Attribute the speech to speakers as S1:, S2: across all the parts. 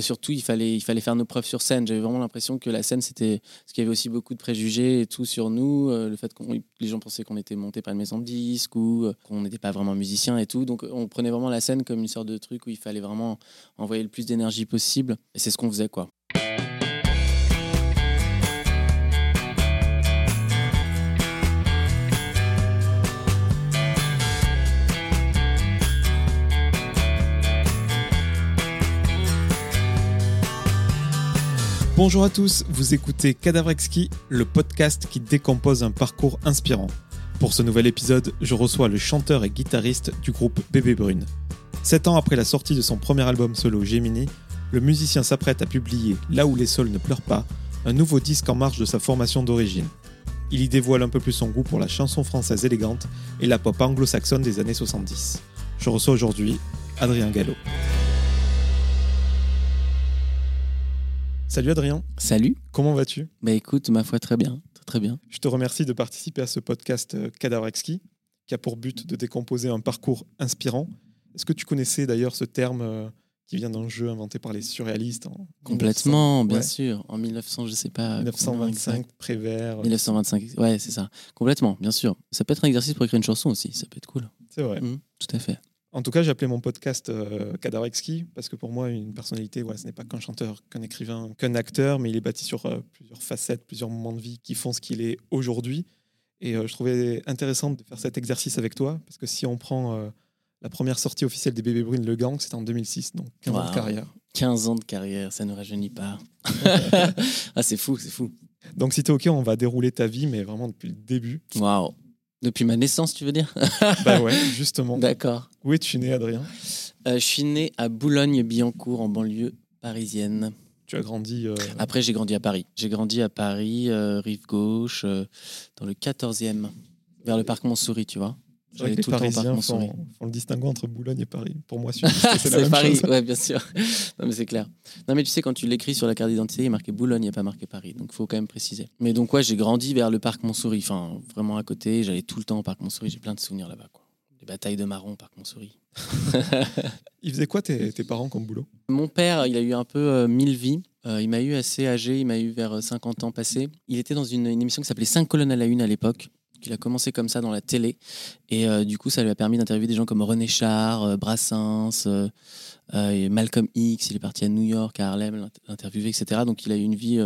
S1: Surtout, il fallait, il fallait faire nos preuves sur scène. J'avais vraiment l'impression que la scène, c'était. Parce qu'il y avait aussi beaucoup de préjugés et tout sur nous. euh, le fait que les gens pensaient qu'on était monté par une maison de disques ou euh, qu'on n'était pas vraiment musicien et tout. Donc, on prenait vraiment la scène comme une sorte de truc où il fallait vraiment envoyer le plus d'énergie possible. Et c'est ce qu'on faisait, quoi.
S2: Bonjour à tous, vous écoutez Cadavrexki, le podcast qui décompose un parcours inspirant. Pour ce nouvel épisode, je reçois le chanteur et guitariste du groupe Bébé Brune. Sept ans après la sortie de son premier album solo Gemini, le musicien s'apprête à publier Là où les sols ne pleurent pas, un nouveau disque en marge de sa formation d'origine. Il y dévoile un peu plus son goût pour la chanson française élégante et la pop anglo-saxonne des années 70. Je reçois aujourd'hui Adrien Gallo. Salut Adrien,
S1: Salut.
S2: comment vas-tu?
S1: Bah écoute, ma foi, très bien. Très, très bien.
S2: Je te remercie de participer à ce podcast euh, Cadavrexki, qui a pour but de décomposer un parcours inspirant. Est-ce que tu connaissais d'ailleurs ce terme euh, qui vient d'un jeu inventé par les surréalistes en
S1: Complètement, bien
S2: ouais.
S1: sûr. En 1900, je sais pas. combien
S2: 1925,
S1: exact.
S2: Prévert.
S1: 1925, ouais, c'est ça. Complètement, bien sûr. Ça peut être un exercice pour écrire une chanson aussi, ça peut être cool.
S2: C'est vrai.
S1: Mhm, tout à fait.
S2: En tout cas, j'ai appelé mon podcast euh, Cadavrexki parce que pour moi, une personnalité, voilà, ce n'est pas qu'un chanteur, qu'un écrivain, qu'un acteur, mais il est bâti sur euh, plusieurs facettes, plusieurs moments de vie qui font ce qu'il est aujourd'hui. Et euh, je trouvais intéressant de faire cet exercice avec toi parce que si on prend euh, la première sortie officielle des Bébés Brunes, Le Gang, c'était en 2006, donc 15 ans de carrière.
S1: 15 ans de carrière, ça ne rajeunit pas. ah, c'est fou, c'est fou.
S2: Donc si t'es OK, on va dérouler ta vie, mais vraiment depuis le début.
S1: Waouh. Depuis ma naissance, tu veux dire
S2: bah ouais, justement.
S1: D'accord.
S2: Où es-tu né, Adrien
S1: Euh, je suis né à Boulogne-Billancourt, en banlieue parisienne.
S2: Tu as grandi euh,
S1: Après, j'ai grandi à Paris. J'ai grandi à Paris, euh, rive gauche, dans le 14e, vers le parc Montsouris, tu vois.
S2: Les
S1: tout le temps
S2: font, font le distinguo entre Boulogne et Paris. Pour moi, c'est
S1: Paris,
S2: chose.
S1: ouais, bien sûr. Non, mais c'est clair. Non, mais tu sais, quand tu l'écris sur la carte d'identité, il est marqué Boulogne, il n'y a pas marqué Paris. Donc, il faut quand même préciser. Mais donc, ouais, j'ai grandi vers le parc Montsouris, enfin, vraiment à côté. J'allais tout le temps au parc Montsouris. J'ai plein de souvenirs là-bas, quoi. Les batailles de marron au parc Montsouris.
S2: Ils faisaient quoi tes, tes parents comme boulot?
S1: Mon père, il a eu un peu euh, mille vies. Euh, il m'a eu assez âgé, il m'a eu vers euh, 50 ans passés. Il était dans une, une émission qui s'appelait 5 colonnes à la une à l'époque. Il a commencé comme ça dans la télé. Et euh, du coup, ça lui a permis d'interviewer des gens comme René Char, euh, Brassens, euh, Malcolm X. Il est parti à New York, à Harlem, l'int- l'interviewer, etc. Donc, il a eu une vie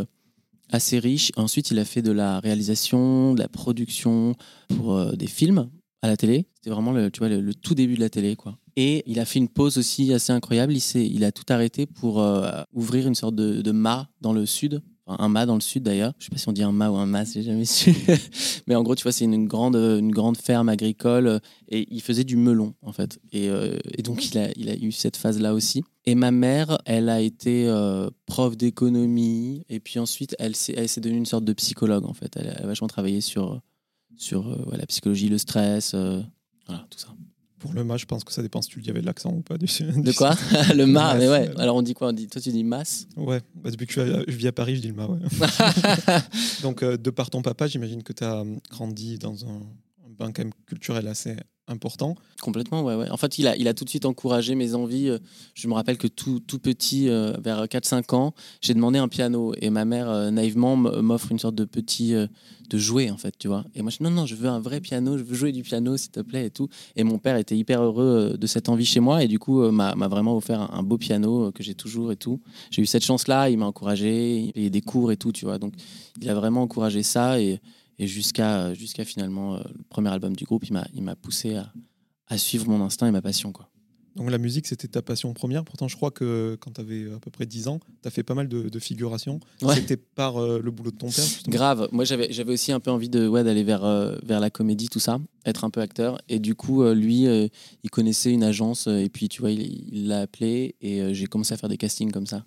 S1: assez riche. Ensuite, il a fait de la réalisation, de la production pour des films à la télé. C'était vraiment le, tu vois, le, tout début de la télé, quoi. Et il a fait une pause aussi assez incroyable. Il, il a tout arrêté pour ouvrir une sorte de, de mât dans le sud. Un mât dans le sud d'ailleurs. Je sais pas si on dit un mât ou un mât, j'ai jamais su. Mais en gros, tu vois, c'est une grande, une grande ferme agricole euh, et il faisait du melon en fait. Et, euh, donc il a, il a eu cette phase-là aussi. Et ma mère, elle a été euh, prof d'économie et puis ensuite elle s'est, devenue une sorte de psychologue en fait. Elle a, vachement travaillé sur, sur la psychologie, le stress, voilà tout ça.
S2: Pour le match, je pense que ça dépend si tu le dis avec l'accent ou pas. Du,
S1: De quoi Le mât, mais ouais. Alors on dit quoi? On dit, Toi tu dis masse?
S2: Ouais, bah, depuis que je, suis à- je vis à Paris, je dis le mât. Ouais. Donc, euh, de par ton papa, j'imagine que tu as grandi dans un, un bain quand même culturel assez important.
S1: Complètement, ouais, ouais. En fait, il a, il a tout de suite encouragé mes envies. Je me rappelle que tout, tout petit, euh, vers 4-5 ans, j'ai demandé un piano. Et ma mère, euh, naïvement, m'offre une sorte de petit. euh, de jouet, en fait, tu vois. Et moi, je dis non, non, je veux un vrai piano, je veux jouer du piano, s'il te plaît, et tout. Et mon père était hyper heureux de cette envie chez moi. Et du coup, m'a vraiment offert un, beau piano que j'ai toujours et tout. J'ai eu cette chance-là, il m'a encouragé, il payait des cours et tout, tu vois. Donc, il a vraiment encouragé ça. Et, et jusqu'à jusqu'à finalement euh, le premier album du groupe, il m'a il m'a poussé à à suivre mon instinct et ma passion. Quoi.
S2: Donc, la musique, c'était ta passion première. Pourtant, je crois que quand tu avais à peu près 10 ans, tu as fait pas mal de, de figurations.
S1: Ouais.
S2: C'était par euh, le boulot de ton père, justement.
S1: Grave, moi j'avais, j'avais aussi un peu envie de, ouais, d'aller vers, euh, vers la comédie, tout ça, être un peu acteur. Et du coup, euh, lui, euh, il connaissait une agence euh, et puis tu vois, il, l'a appelé et euh, j'ai commencé à faire des castings comme ça.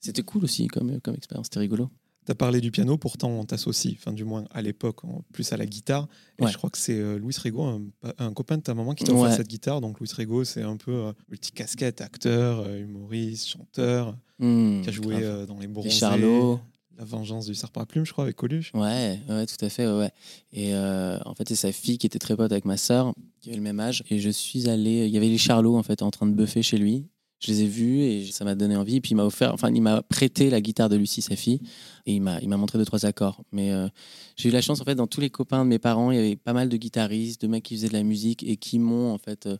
S1: C'était cool aussi comme, comme expérience, c'était rigolo.
S2: Tu as parlé du piano, pourtant on t'associe, enfin du moins à l'époque, plus à la guitare. Et
S1: Ouais.
S2: je crois que c'est euh, Louis Rego, un, un copain de ta maman, qui t'a offert
S1: Ouais.
S2: cette guitare. Donc Louis Rego, c'est un peu euh, multicasquette, acteur, euh, humoriste, chanteur,
S1: Hmm,
S2: qui a joué euh, dans Les
S1: Les
S2: Bronzés,
S1: Charlots.
S2: La Vengeance du Serpent à Plume, je crois, avec Coluche.
S1: Ouais, ouais, tout à fait, ouais. Et euh, en fait, c'est sa fille qui était très pote avec ma sœur, qui avait le même âge. Et je suis allé, il y avait les Charlots en fait en train de buffer chez lui. Je les ai vus et ça m'a donné envie. Et puis il m'a offert, enfin, il m'a prêté la guitare de Lucie, sa fille, et il m'a, il m'a montré deux, trois accords. Mais euh, j'ai eu la chance, en fait, dans tous les copains de mes parents, il y avait pas mal de guitaristes, de mecs qui faisaient de la musique et qui m'ont, en fait, euh,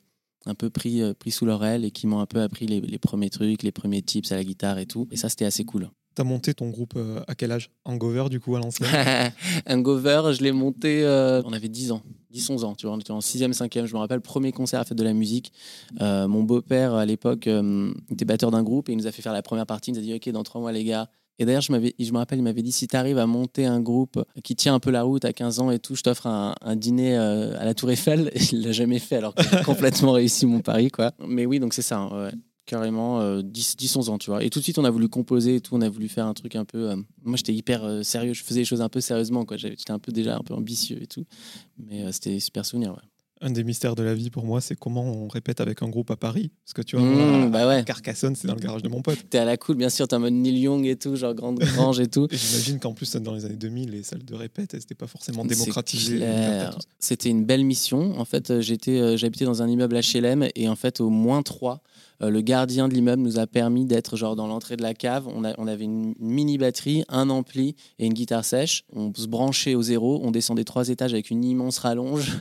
S1: un peu pris, euh, pris sous leur aile et qui m'ont un peu appris les, les premiers trucs, les premiers tips à la guitare et tout. Et ça, c'était assez cool.
S2: T'as monté ton groupe à quel âge? Hangover, du coup, à l'ancienne?
S1: Un gover, je l'ai monté, on avait 10 ans, 10-11 ans, tu vois, on était en 6e, 5e, je me rappelle, premier concert à Fête de la musique. Euh, mon beau-père, à l'époque, euh, était batteur d'un groupe et il nous a fait faire la première partie, il nous a dit, ok, dans trois mois, les gars. Et d'ailleurs, je, je me rappelle, il m'avait dit, si tu arrives à monter un groupe qui tient un peu la route à 15 ans et tout, je t'offre un, dîner euh, à la Tour Eiffel. Et il l'a jamais fait, alors que complètement réussi mon pari, quoi. Mais oui, donc c'est ça, hein. Carrément, euh, 10, 10, 11 ans, tu vois. Et tout de suite, on a voulu composer et tout, on a voulu faire un truc un peu. euh, moi, j'étais hyper euh, sérieux, je faisais les choses un peu sérieusement, quoi. J'étais un peu déjà un peu ambitieux et tout. Mais euh, c'était super souvenir, ouais.
S2: Un des mystères de la vie pour moi, c'est comment on répète avec un groupe à Paris. Parce que tu vois,
S1: Mmh, bah ouais.
S2: Carcassonne, c'est dans le garage de mon pote.
S1: T'es à la cool, bien sûr, t'es en mode Neil Young et tout, genre grande grange et tout.
S2: J'imagine qu'en plus, dans les années 2000, les salles de répète, elles n'étaient pas forcément démocratisées.
S1: C'était une belle mission. En fait, j'habitais dans un immeuble HLM et en fait, au moins 3, le gardien de l'immeuble nous a permis d'être dans l'entrée de la cave. On, avait une mini batterie, un ampli et une guitare sèche. On se branchait au zéro. On descendait trois étages avec une immense rallonge,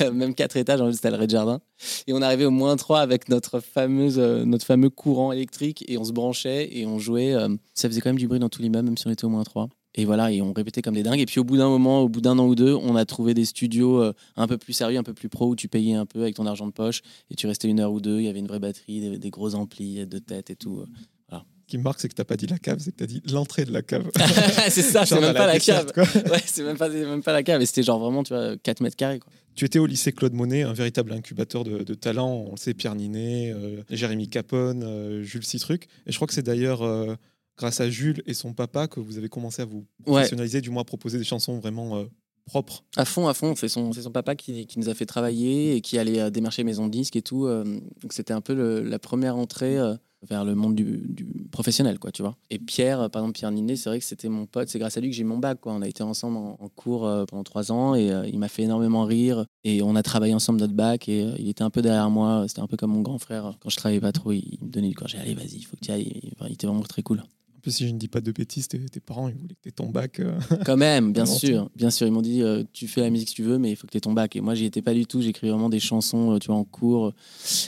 S1: même quatre étages. En fait, c'était le rez-de-jardin. Et on arrivait au moins 3 avec euh, notre fameux courant électrique et on se branchait et on jouait. euh, ça faisait quand même du bruit dans tout l'immeuble, même si on était au moins 3. Et voilà, et on répétait comme des dingues. Et puis au bout d'un moment, au bout d'un an ou deux, on a trouvé des studios euh, un peu plus sérieux, un peu plus pro, où tu payais un peu avec ton argent de poche et tu restais une heure ou deux. Il y avait une vraie batterie, des, des gros amplis de tête et tout.
S2: Ce qui me marque, c'est que tu n'as pas dit la cave, c'est que tu as dit l'entrée de la cave.
S1: c'est ça, c'est même pas la cave. Ouais, c'est même pas, même pas la cave. Et c'était genre vraiment, tu vois, 4 mètres carrés. Quoi.
S2: Tu étais au lycée Claude Monet, un véritable incubateur de, de talents. On le sait, Pierre Ninet, euh, Jérémy Capone, euh, Jules Citruc. Et je crois que c'est d'ailleurs euh, grâce à Jules et son papa que vous avez commencé à vous
S1: Ouais.
S2: professionnaliser, du moins à proposer des chansons vraiment euh, propres.
S1: À fond, à fond. C'est son, son papa qui, qui nous a fait travailler et qui allait euh, démarcher maison de disques et tout. euh, donc c'était un peu le- la première entrée vers le monde du, du professionnel, quoi, tu vois. Et Pierre, par exemple, Pierre Ninet, c'est vrai que c'était mon pote. C'est grâce à lui que j'ai mon bac, quoi. On a été ensemble en, en cours pendant trois ans et euh, il m'a fait énormément rire. Et on a travaillé ensemble notre bac et euh, il était un peu derrière moi. C'était un peu comme mon grand frère. Quand je travaillais pas trop, il, il me donnait du courage. Allez, vas-y, il faut que tu ailles. Enfin, il était vraiment très cool.
S2: Si je ne dis pas de bêtises, tes, tes parents, ils voulaient que tu aies ton bac. euh,
S1: Quand même, bien sûr, bien sûr. Ils m'ont dit, euh, tu fais la musique si tu veux, mais il faut que tu aies ton bac. Et moi, j'y étais pas du tout. J'écrivais vraiment des chansons, euh, tu vois, en cours.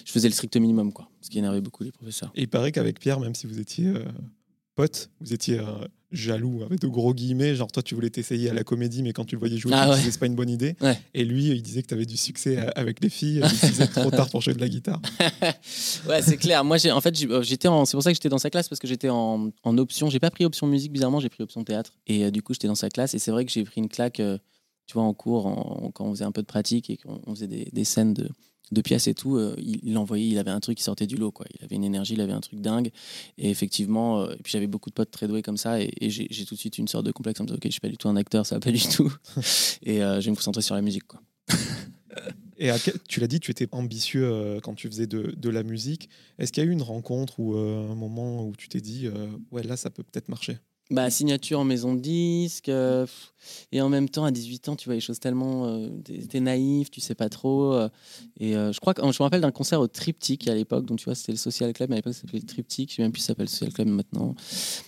S1: Je faisais le strict minimum, quoi. Ce qui énervait beaucoup les professeurs.
S2: Et il paraît qu'avec Pierre, même si vous étiez potes, vous étiez jaloux, avec de gros guillemets. Genre, toi, tu voulais t'essayer à la comédie, mais quand tu le voyais jouer,
S1: Ah
S2: tu
S1: ouais.
S2: disais c'est pas une bonne idée.
S1: Ouais.
S2: Et lui, il disait que tu avais du succès euh, avec les filles. Il disait trop tard pour jouer de la guitare.
S1: ouais, c'est clair. Moi, j'ai, en fait, euh, j'étais en, c'est pour ça que j'étais dans sa classe parce que j'étais en, en option. J'ai pas pris option musique, bizarrement, j'ai pris option théâtre. Et euh, du coup, j'étais dans sa classe. Et c'est vrai que j'ai pris une claque, euh, tu vois, en cours, en- quand on faisait un peu de pratique et qu'on on faisait des, des scènes de, de pièces et tout. euh, il, il envoyait, il avait un truc qui sortait du lot, quoi. Il avait une énergie, il avait un truc dingue. Et effectivement, euh, et puis j'avais beaucoup de potes très doués comme ça. Et, et j'ai, tout de suite une sorte de complexe en me disant, ok, je suis pas du tout un acteur, ça va pas du tout. et euh, je vais me concentrer sur la musique, quoi.
S2: Et à tu l'as dit, tu étais ambitieux quand tu faisais de, de la musique. Est-ce qu'il y a eu une rencontre ou un moment où tu t'es dit, ouais, là, ça peut peut-être marcher?
S1: Bah, signature en maison disque. euh, et en même temps, à 18 ans, tu vois les choses tellement. euh, t'es, naïf, tu sais pas trop. euh, et euh, je crois que je me rappelle d'un concert au Triptyque à l'époque. Donc, tu vois, c'était le Social Club. À l'époque, ça s'appelait le Triptyque. Je sais même plus ça s'appelle Social Club maintenant.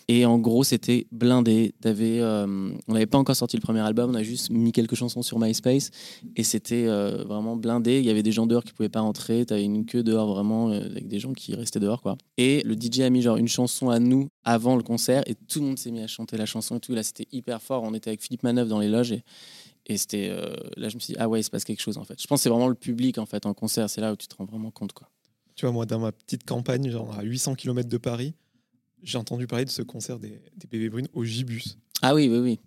S1: Et en gros, c'était blindé. T'avais, euh, on n'avait pas encore sorti le premier album. On a juste mis quelques chansons sur MySpace. Et c'était vraiment blindé. Il y avait des gens dehors qui pouvaient pas rentrer. T'avais une queue dehors vraiment avec des gens qui restaient dehors, quoi. Et le DJ a mis genre une chanson à nous avant le concert et tout le monde s'est mis à chanter la chanson et tout. Là, c'était hyper fort. On était avec Philippe Manœuvre dans les loges et, et c'était euh, là, je me suis dit ah ouais, il se passe quelque chose en fait. Je pense que c'est vraiment le public en fait en concert. C'est là où tu te rends vraiment compte quoi.
S2: Tu vois, moi, dans ma petite campagne, genre à 800 km de Paris, j'ai entendu parler de ce concert des, des bébés brunes au Gibus.
S1: Ah oui, oui, oui.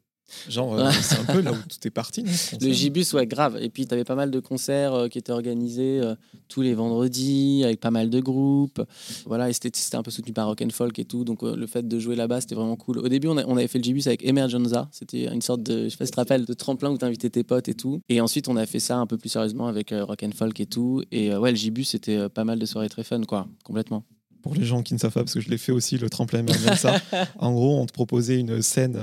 S2: Genre, euh, c'est un peu là où tout est parti. non,
S1: Le Gibus, ouais, grave. Et puis, tu avais pas mal de concerts euh, qui étaient organisés euh, tous les vendredis, avec pas mal de groupes. Voilà, et c'était un peu soutenu par Rock and Folk et tout. Donc, le fait de jouer là-bas, c'était vraiment cool. Au début, on, a- on avait fait le Gibus avec Emergenza. C'était une sorte de, je sais pas si tu te rappelles, de tremplin où tu invitais tes potes et tout. Et ensuite, on a fait ça un peu plus sérieusement avec Rock and Folk et tout. Et ouais, le Gibus, c'était pas mal de soirées très fun, quoi, complètement.
S2: Pour les gens qui ne savent pas, parce que je l'ai fait aussi, le tremplin Emergenza. en gros, on te proposait une scène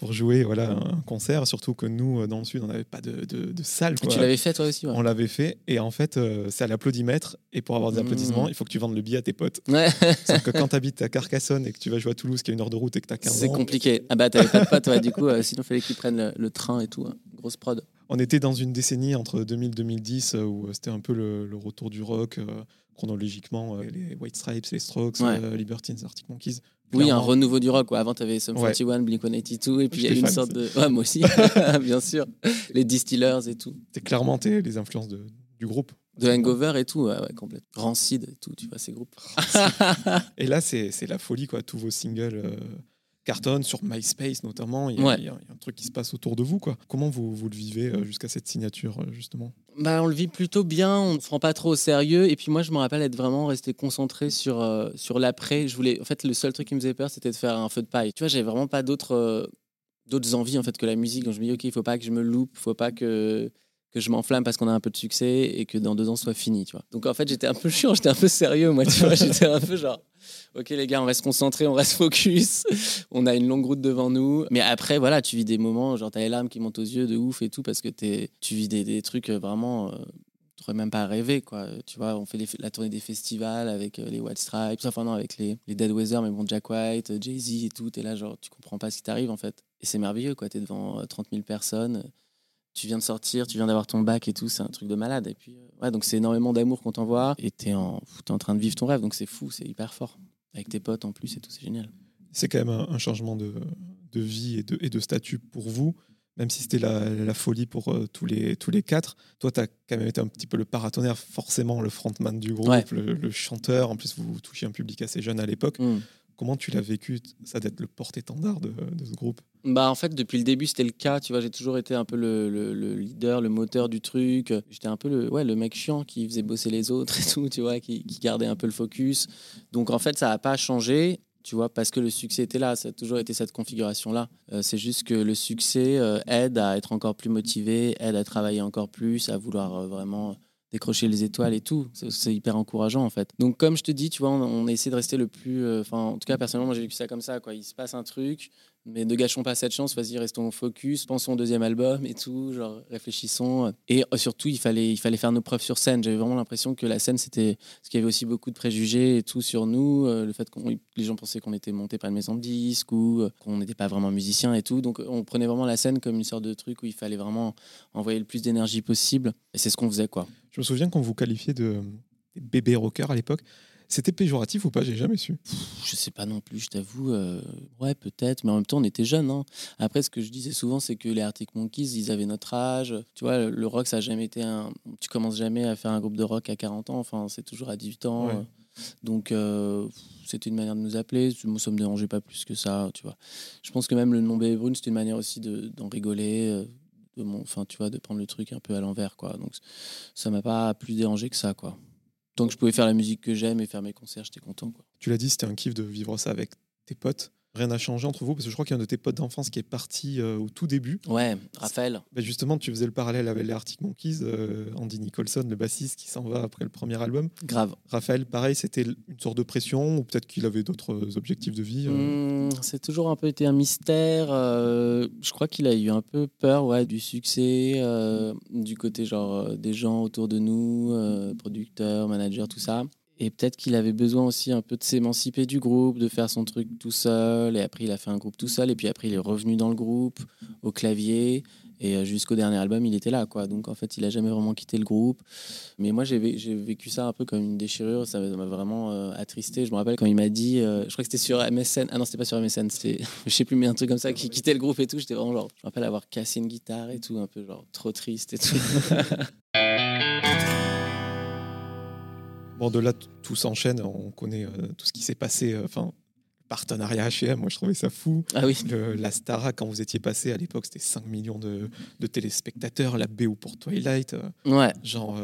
S2: pour jouer voilà, un concert. Surtout que nous, dans le Sud, on n'avait pas de, de, de salle.
S1: Tu l'avais fait toi aussi
S2: On l'avait fait. Et en fait, c'est à l'applaudimètre. Et pour avoir des mmh. applaudissements, il faut que tu vendes le billet à tes potes.
S1: Ouais.
S2: Sauf que quand tu habites à Carcassonne et que tu vas jouer à Toulouse, qui a une heure de route et que tu as 15 ans.
S1: C'est compliqué. Ah bah, t'avais pas de potes, ouais, du coup, sinon, il fallait qu'ils prennent le, train et tout. Hein. Grosse prod.
S2: On était dans une décennie entre 2000 2010 où c'était un peu le, retour du rock chronologiquement les White Stripes, les Strokes, Libertines, Arctic Monkeys.
S1: Oui, un renouveau du rock. Quoi. Avant, tu avais Sum 41, Blink 182, et puis il y a eu une sorte de. Ouais, moi aussi, bien sûr. Les Distillers et tout.
S2: C'est clairement les influences de, du groupe.
S1: De Hangover et tout, ouais, ouais complètement. Rancid et tout, tu vois, ces groupes.
S2: et là, c'est la folie, quoi. Tous vos singles euh, cartonnent sur MySpace notamment. Il y, a, il y, a un truc qui se passe autour de vous, quoi. Comment vous, vous le vivez euh, jusqu'à cette signature, euh, justement?
S1: Bah, on le vit plutôt bien, on ne se rend pas trop au sérieux. Et puis moi, je me rappelle être vraiment resté concentré sur, euh, sur l'après. Je voulais, en fait, le seul truc qui me faisait peur, c'était de faire un feu de paille. Tu vois, j'avais vraiment pas d'autres euh, d'autres envies en fait que la musique. Donc je me dis, ok, il faut pas que je me loupe, il faut pas que que je m'enflamme parce qu'on a un peu de succès et que dans deux ans, ce soit fini, tu vois. Donc en fait, j'étais un peu chiant, j'étais un peu sérieux, moi, tu vois. j'étais un peu genre, ok les gars, on reste concentré, on reste focus, on a une longue route devant nous. Mais après, voilà, tu vis des moments, genre t'as les larmes qui montent aux yeux de ouf et tout parce que es, tu vis des, des trucs vraiment... Euh, n'aurais même pas rêvé quoi tu vois on fait la tournée des festivals avec euh, les White Stripes enfin non avec les, les Dead Weather mais bon Jack White Jay Z et tout et là genre tu comprends pas ce qui t'arrive en fait et c'est merveilleux quoi es devant 30 euh, 000 personnes tu viens de sortir tu viens d'avoir ton bac et tout c'est un truc de malade et puis euh, ouais donc c'est énormément d'amour qu'on t'envoie et t'es en es en train de vivre ton rêve donc c'est fou c'est hyper fort avec tes potes en plus et tout c'est génial
S2: c'est quand même un, changement de, de vie et de, et de statut pour vous même si c'était la, folie pour euh, tous, les, tous les quatre. Toi, tu as quand même été un petit peu le paratonnerre, forcément le frontman du groupe, le, chanteur. En plus, vous touchiez un public assez jeune à l'époque. Mm. Comment tu l'as vécu, ça d'être le porte-étendard de, ce groupe?
S1: Bah en fait depuis le début c'était le cas tu vois j'ai toujours été un peu le, le, leader le moteur du truc. J'étais un peu le ouais le mec chiant qui faisait bosser les autres et tout tu vois qui, qui gardait un peu le focus. Donc en fait ça n'a pas changé tu vois, parce que le succès était là, ça a toujours été cette configuration-là. Euh, c'est juste que le succès euh, aide à être encore plus motivé, aide à travailler encore plus, à vouloir euh, vraiment décrocher les étoiles et tout. C'est hyper encourageant en fait. Donc comme je te dis, tu vois, on, on a essayé de rester le plus... Enfin, en tout cas, personnellement, moi j'ai vécu ça comme ça. Quoi. Il se passe un truc, mais ne gâchons pas cette chance, vas-y, restons focus, pensons au deuxième album et tout, genre réfléchissons. Et euh, surtout, il fallait, il fallait faire nos preuves sur scène. J'avais vraiment l'impression que la scène, c'était. Parce qu'il y avait aussi beaucoup de préjugés et tout sur nous, euh, le fait que les gens pensaient qu'on était monté par une maison de disques ou euh, qu'on n'était pas vraiment musicien et tout. Donc on prenait vraiment la scène comme une sorte de truc où il fallait vraiment envoyer le plus d'énergie possible. Et c'est ce qu'on faisait, quoi.
S2: Je me souviens qu'on vous qualifiait de bébé rocker à l'époque. C'était péjoratif ou pas? J'ai jamais su.
S1: je sais pas non plus, je t'avoue. Euh, ouais, peut-être, mais en même temps, on était jeunes. Hein. Après, ce que je disais souvent, c'est que les Arctic Monkeys, ils avaient notre âge. Tu vois, le rock, ça a jamais été un. Tu commences jamais à faire un groupe de rock à 40 ans. Enfin, c'est toujours à 18 ans. Euh. Donc, euh, c'était une manière de nous appeler. Moi, ça me dérangeait pas plus que ça, tu vois. Je pense que même le nom Bébé Brune, c'était une manière aussi d'en rigoler. De mon, enfin, tu vois, de prendre le truc un peu à l'envers, quoi. Donc, ça m'a pas plus dérangé que ça, quoi tant que je pouvais faire la musique que j'aime et faire mes concerts, j'étais content.
S2: Tu l'as dit, c'était un kiff de vivre ça avec tes potes. Rien n'a changé entre vous parce que je crois qu'il y a un de tes potes d'enfance qui est parti euh, au tout début.
S1: Ouais, Raphaël.
S2: Bah justement, tu faisais le parallèle avec les Arctic Monkeys, euh, Andy Nicholson, le bassiste qui s'en va après le premier album.
S1: Grave.
S2: Raphaël, pareil, c'était une sorte de pression ou peut-être qu'il avait d'autres objectifs de vie
S1: euh? mmh, C'est toujours un peu été un mystère. je crois qu'il a eu un peu peur ouais, du succès, du côté genre des gens autour de nous, producteurs, managers, tout ça. Et peut-être qu'il avait besoin aussi un peu de s'émanciper du groupe, de faire son truc tout seul. Et après, il a fait un groupe tout seul. Et puis après, il est revenu dans le groupe, au clavier. Et euh, jusqu'au dernier album, il était là. quoi. Donc en fait, il a jamais vraiment quitté le groupe. Mais moi, j'ai vécu ça un peu comme une déchirure. Ça m'a vraiment euh, attristé. Je me rappelle quand il m'a dit, euh, je crois que c'était sur MSN. Ah non, c'était pas sur MSN. C'était, je sais plus, mais un truc comme ça, qui quittait le groupe et tout. J'étais vraiment genre, je me rappelle avoir cassé une guitare et tout, un peu genre trop triste et tout.
S2: Bon, de là, tout s'enchaîne. On connaît euh, tout ce qui s'est passé. Euh, enfin, partenariat H&M, moi je trouvais ça fou.
S1: Ah oui.
S2: la Stara, quand vous étiez passé à l'époque, c'était 5 millions de, téléspectateurs. La BO pour Twilight. Euh,
S1: ouais.
S2: Genre.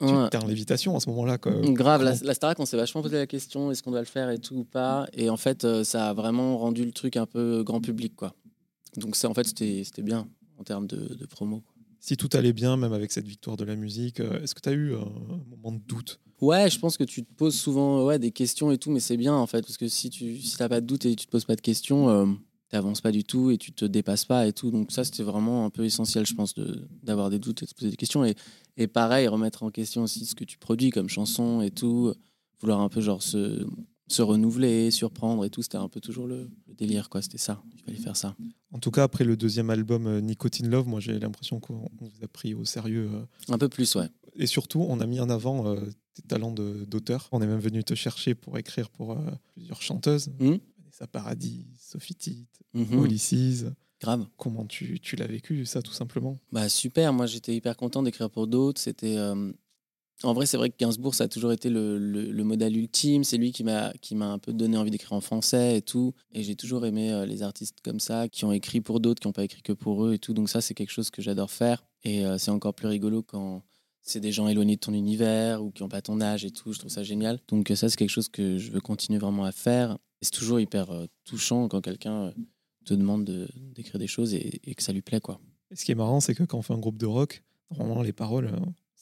S2: tu es en lévitation à ce moment-là.
S1: Grave, la, la Starac, on s'est vachement posé la question est-ce qu'on doit le faire et tout ou pas Et en fait, ça a vraiment rendu le truc un peu grand public. quoi. Donc, ça, en fait, c'était bien en termes de, de promo.
S2: Si tout allait bien, même avec cette victoire de la musique, est-ce que tu as eu un moment de doute?
S1: Ouais, je pense que tu te poses souvent des questions et tout, mais c'est bien en fait, parce que si tu si pas de doute et tu te poses pas de questions, euh, t'avances pas du tout et tu te dépasses pas et tout. Donc ça, c'était vraiment un peu essentiel, je pense, d'avoir des doutes et de se poser des questions. Et, et pareil, remettre en question aussi ce que tu produis comme chanson et tout. Vouloir un peu genre se, renouveler, surprendre et tout. C'était un peu toujours le, le délire, quoi. C'était ça. Il fallait faire ça.
S2: En tout cas, après le deuxième album euh, Nicotine Love, moi j'ai l'impression qu'on on vous a pris au sérieux. euh,
S1: Un peu plus, ouais.
S2: et surtout, on a mis en avant euh, tes talents de- d'auteur. On est même venu te chercher pour écrire pour euh, plusieurs chanteuses.
S1: Mhm.
S2: Vanessa Paradis, Sophie Tite. Ulysses.
S1: Grave.
S2: Comment tu, tu l'as vécu, ça, tout simplement?
S1: Bah super, moi j'étais hyper content d'écrire pour d'autres. C'était euh, en vrai c'est vrai que Gainsbourg ça a toujours été le, le- le modèle ultime. C'est lui qui m'a un peu donné envie d'écrire en français et tout. Et j'ai toujours aimé euh, les artistes comme ça qui ont écrit pour d'autres, qui n'ont pas écrit que pour eux et tout. Donc ça c'est quelque chose que j'adore faire. Et euh, c'est encore plus rigolo quand c'est des gens éloignés de ton univers ou qui n'ont pas ton âge et tout. Je trouve ça génial. Donc euh, ça c'est quelque chose que je veux continuer vraiment à faire. C'est toujours hyper touchant quand quelqu'un te demande de- d'écrire des choses et, que ça lui plaît quoi.
S2: Et ce qui est marrant, c'est que quand on fait un groupe de rock, normalement, les paroles,